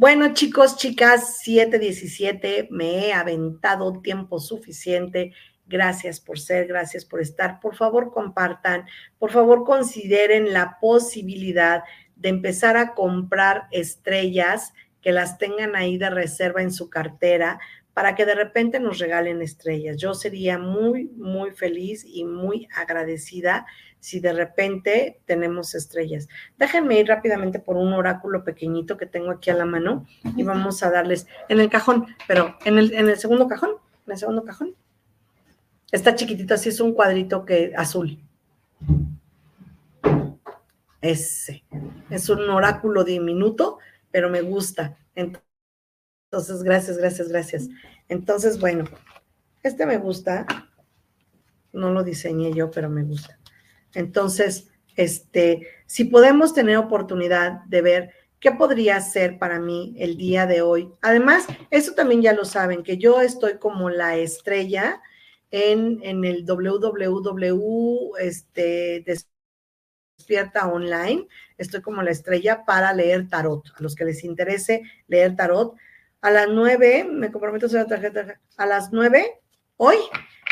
Bueno, chicos, chicas, 7:17, me he aventado tiempo suficiente. Gracias por ser, gracias por estar. Por favor, compartan, por favor, consideren la posibilidad de empezar a comprar estrellas que las tengan ahí de reserva en su cartera para que de repente nos regalen estrellas. Yo sería muy, muy feliz y muy agradecida si de repente tenemos estrellas. Déjenme ir rápidamente por un oráculo pequeñito que tengo aquí a la mano y vamos a darles en el cajón, pero en el, en el segundo cajón, en el segundo cajón. Está chiquitito, así es un cuadrito que azul. Ese. Es un oráculo diminuto pero me gusta. Entonces, gracias, gracias, gracias. Entonces, bueno, este me gusta. No lo diseñé yo, pero me gusta. Entonces, este, si podemos tener oportunidad de ver qué podría ser para mí el día de hoy. Además, eso también ya lo saben, que yo estoy como la estrella en, en el www este, Despierta Online. Estoy como la estrella para leer tarot. A los que les interese leer tarot, a las nueve, me comprometo a hacer la tarjeta, a las nueve, hoy,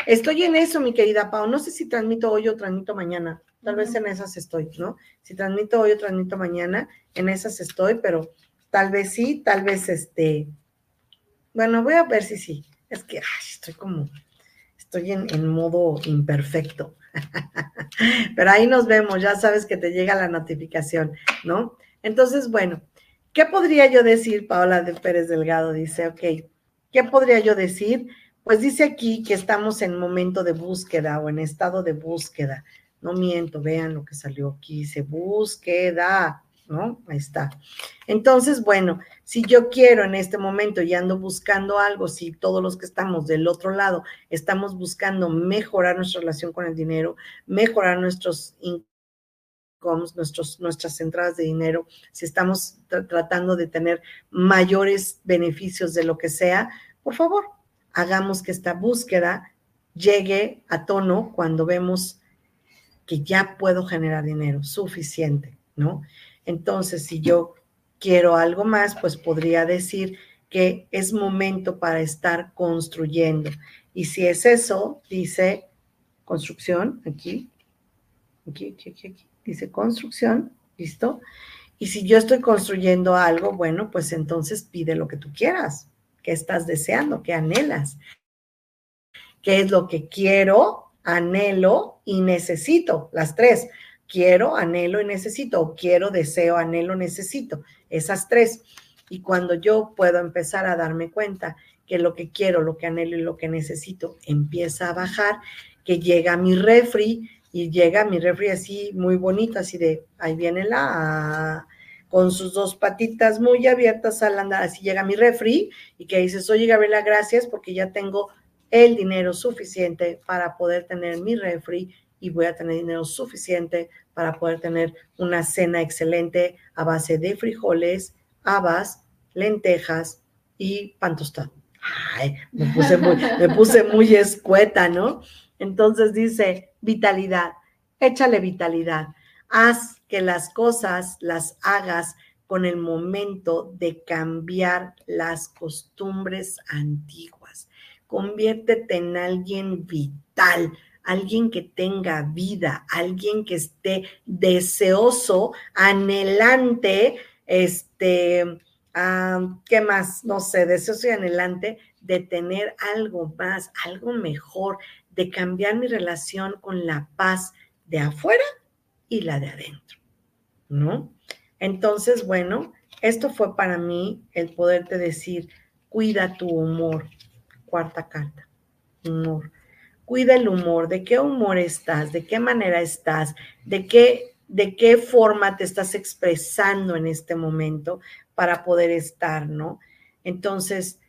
estoy en eso, mi querida Pau. No sé si transmito hoy o transmito mañana. Tal vez en esas estoy, ¿no? Si transmito hoy o transmito mañana, en esas estoy, pero tal vez sí, tal vez este. Bueno, voy a ver si sí. Es que estoy como, estoy en, en modo imperfecto. <laughs> pero ahí nos vemos, ya sabes que te llega la notificación, ¿no? Entonces, bueno, ¿qué podría yo decir? Paola de Pérez Delgado dice, ok, ¿qué podría yo decir? Pues dice aquí que estamos en momento de búsqueda o en estado de búsqueda. No miento, vean lo que salió aquí, dice búsqueda, ¿no? Ahí está. Entonces, bueno, si yo quiero en este momento y ando buscando algo, si todos los que estamos del otro lado estamos buscando mejorar nuestra relación con el dinero, mejorar nuestros incomes, nuestros, nuestras entradas de dinero, si estamos tratando de tener mayores beneficios de lo que sea, por favor, hagamos que esta búsqueda llegue a tono cuando vemos que ya puedo generar dinero suficiente, ¿no? Entonces, si yo quiero algo más, pues podría decir que es momento para estar construyendo. Y si es eso, dice construcción, aquí, aquí, aquí, aquí, aquí, dice construcción, ¿listo? Y si yo estoy construyendo algo, bueno, pues entonces pide lo que tú quieras, que estás deseando, que anhelas. ¿Qué es lo que quiero? anhelo y necesito, las tres. Quiero, anhelo y necesito, quiero, deseo, anhelo, necesito, esas tres. Y cuando yo puedo empezar a darme cuenta que lo que quiero, lo que anhelo y lo que necesito empieza a bajar, que llega mi refri y llega mi refri así muy bonito, así de, ahí viene la, con sus dos patitas muy abiertas al andar, así llega mi refri y que dices, oye Gabriela, gracias porque ya tengo el dinero suficiente para poder tener mi refri y voy a tener dinero suficiente para poder tener una cena excelente a base de frijoles, habas, lentejas y pan tostado. Me puse muy, me puse muy escueta, ¿no? Entonces dice, vitalidad, échale vitalidad, haz que las cosas las hagas con el momento de cambiar las costumbres antiguas conviértete en alguien vital, alguien que tenga vida, alguien que esté deseoso, anhelante, este, ¿qué más? No sé, deseoso y anhelante de tener algo más, algo mejor, de cambiar mi relación con la paz de afuera y la de adentro, ¿no? Entonces, bueno, esto fue para mí el poderte decir, cuida tu humor, Cuarta carta, humor. Cuida el humor, de qué humor estás, de qué manera estás, de qué, de qué forma te estás expresando en este momento para poder estar, ¿no? Entonces,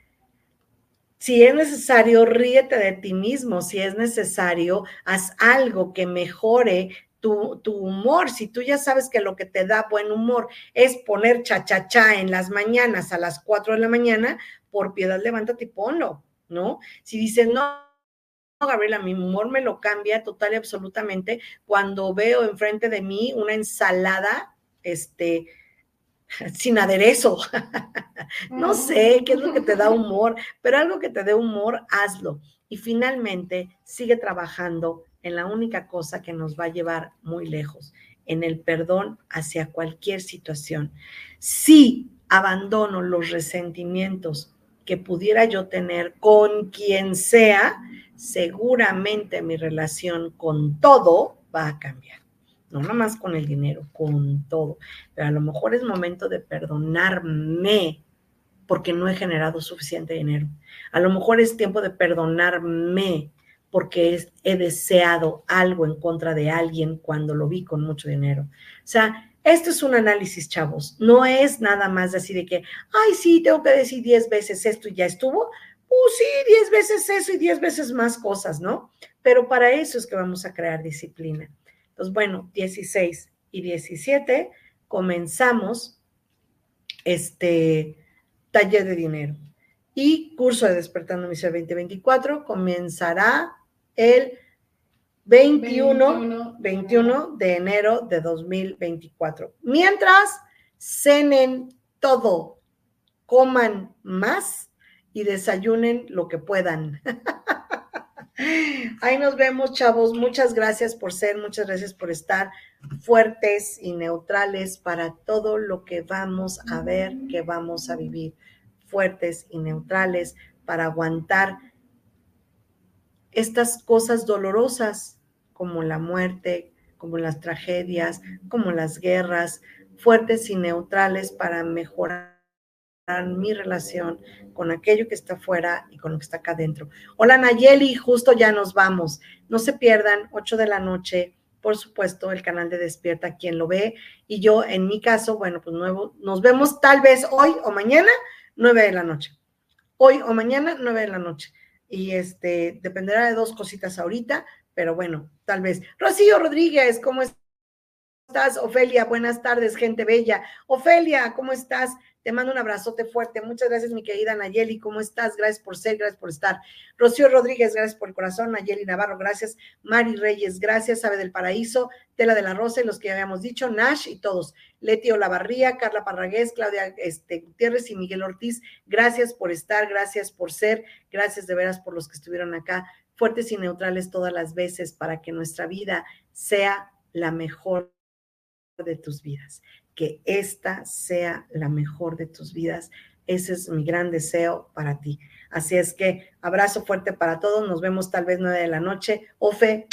si es necesario, ríete de ti mismo, si es necesario, haz algo que mejore tu, humor. Si tú ya sabes que lo que te da buen humor es poner cha-cha-cha en las mañanas a las 4 de la mañana, por piedad levántate y ponlo. ¿no? Si dicen, no, Gabriela, mi humor me lo cambia total y absolutamente cuando veo enfrente de mí una ensalada, este, <laughs> sin aderezo. <laughs> no sé qué es lo que te da humor, pero algo que te dé humor, hazlo. Y finalmente, sigue trabajando en la única cosa que nos va a llevar muy lejos, en el perdón hacia cualquier situación. Si abandono los resentimientos que pudiera yo tener con quien sea, seguramente mi relación con todo va a cambiar. No nada más con el dinero, con todo. Pero a lo mejor es momento de perdonarme porque no he generado suficiente dinero. A lo mejor es tiempo de perdonarme porque he deseado algo en contra de alguien cuando lo vi con mucho dinero. O sea, esto es un análisis, chavos. No es nada más así de que, ay, sí, tengo que decir diez veces esto y ya estuvo. Pues sí, diez veces eso y diez veces más cosas, ¿no? Pero para eso es que vamos a crear disciplina. Entonces, bueno, 16 y 17 comenzamos este taller de dinero. Y curso de Despertando Misión 2024 comenzará el 21, 21 de enero de 2024. Mientras, cenen todo, coman más y desayunen lo que puedan. <laughs> Ahí nos vemos, chavos. Muchas gracias por ser, muchas gracias por estar fuertes y neutrales para todo lo que vamos a ver, que vamos a vivir. Fuertes y neutrales para aguantar estas cosas dolorosas como la muerte, como las tragedias, como las guerras, fuertes y neutrales para mejorar mi relación con aquello que está afuera y con lo que está acá adentro. Hola Nayeli, justo ya nos vamos. No se pierdan, 8 de la noche, por supuesto, el canal de Despierta, quien lo ve. Y yo, en mi caso, bueno, pues nuevo, nos vemos tal vez hoy o mañana, 9 de la noche. Hoy o mañana, 9 de la noche. Y este, dependerá de dos cositas ahorita, pero bueno, tal vez. Rocío Rodríguez, ¿cómo estás? Ofelia, buenas tardes, gente bella. Ofelia, ¿cómo estás? Te mando un abrazote fuerte. Muchas gracias, mi querida Nayeli. ¿Cómo estás? Gracias por ser, gracias por estar. Rocío Rodríguez, gracias por el corazón. Nayeli Navarro, gracias. Mari Reyes, gracias. Sabe del Paraíso, Tela de la Rosa, y los que ya habíamos dicho, Nash y todos. Leti Olavarría, Carla Parragués, Claudia este, Gutiérrez y Miguel Ortiz, gracias por estar, gracias por ser, gracias de veras por los que estuvieron acá, fuertes y neutrales todas las veces para que nuestra vida sea la mejor de tus vidas que esta sea la mejor de tus vidas. Ese es mi gran deseo para ti. Así es que abrazo fuerte para todos. Nos vemos tal vez nueve de la noche. Ofe,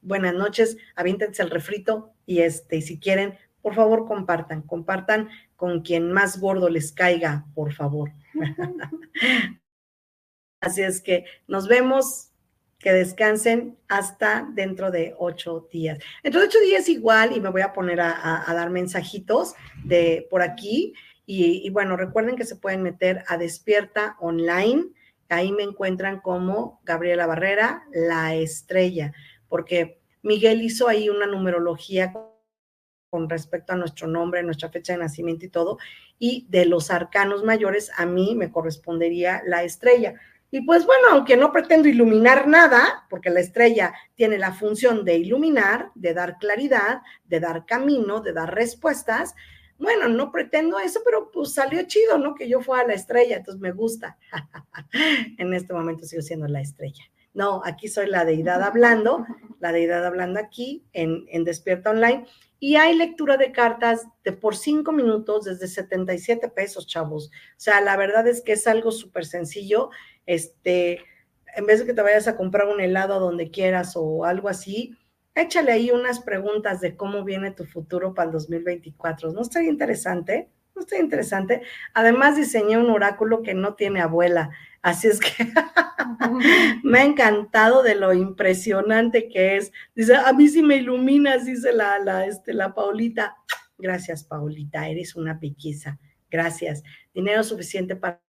buenas noches. Avíntense el refrito y este, y si quieren, por favor, compartan. Compartan con quien más gordo les caiga, por favor. <laughs> Así es que nos vemos que descansen hasta dentro de ocho días. Dentro de ocho días igual, y me voy a poner a, dar mensajitos de por aquí. Y, y, bueno, recuerden que se pueden meter a Despierta Online. Ahí me encuentran como Gabriela Barrera, la estrella, porque Miguel hizo ahí una numerología con respecto a nuestro nombre, nuestra fecha de nacimiento y todo. Y de los arcanos mayores, a mí me correspondería la estrella. Y pues bueno, aunque no pretendo iluminar nada, porque la estrella tiene la función de iluminar, de dar claridad, de dar camino, de dar respuestas, bueno, no pretendo eso, pero pues salió chido, ¿no? Que yo fuera la estrella, entonces me gusta. <laughs> en este momento sigo siendo la estrella. No, aquí soy la deidad hablando, la deidad hablando aquí en, en Despierta Online. Y hay lectura de cartas de por cinco minutos desde 77 pesos, chavos. O sea, la verdad es que es algo súper sencillo este, en vez de que te vayas a comprar un helado donde quieras o algo así, échale ahí unas preguntas de cómo viene tu futuro para el 2024. ¿No está interesante? ¿No está interesante? Además diseñé un oráculo que no tiene abuela, así es que <laughs> me ha encantado de lo impresionante que es. Dice, a mí sí me iluminas, dice la, la, este, la Paulita. Gracias, Paulita, eres una piquiza. Gracias. Dinero suficiente para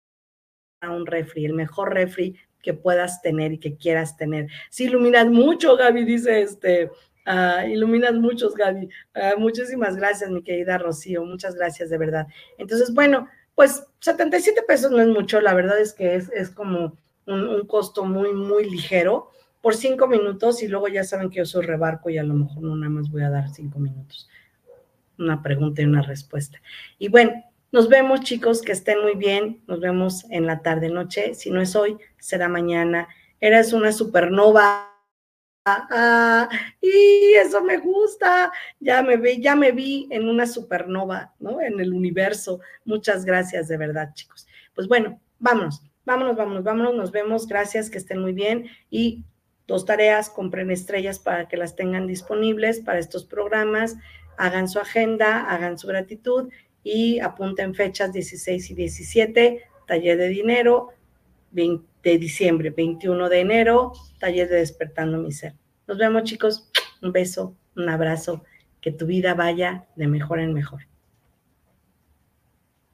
un refri, el mejor refri que puedas tener y que quieras tener. Si iluminas mucho, Gaby, dice este, uh, iluminas muchos, Gaby. Uh, muchísimas gracias, mi querida Rocío, muchas gracias de verdad. Entonces, bueno, pues 77 pesos no es mucho, la verdad es que es, es como un, un, costo muy, muy ligero por cinco minutos y luego ya saben que yo soy rebarco y a lo mejor no nada más voy a dar cinco minutos. Una pregunta y una respuesta. Y bueno, nos vemos, chicos, que estén muy bien. Nos vemos en la tarde noche. Si no es hoy, será mañana. Eres una supernova. Ah, y eso me gusta. Ya me vi, ya me vi en una supernova, ¿no? En el universo. Muchas gracias, de verdad, chicos. Pues bueno, vámonos, vámonos, vámonos, vámonos. Nos vemos. Gracias, que estén muy bien. Y dos tareas, compren estrellas para que las tengan disponibles para estos programas. Hagan su agenda, hagan su gratitud y apunten fechas 16 y 17, taller de dinero, 20 de diciembre, 21 de enero, taller de despertando mi ser. Nos vemos chicos, un beso, un abrazo, que tu vida vaya de mejor en mejor.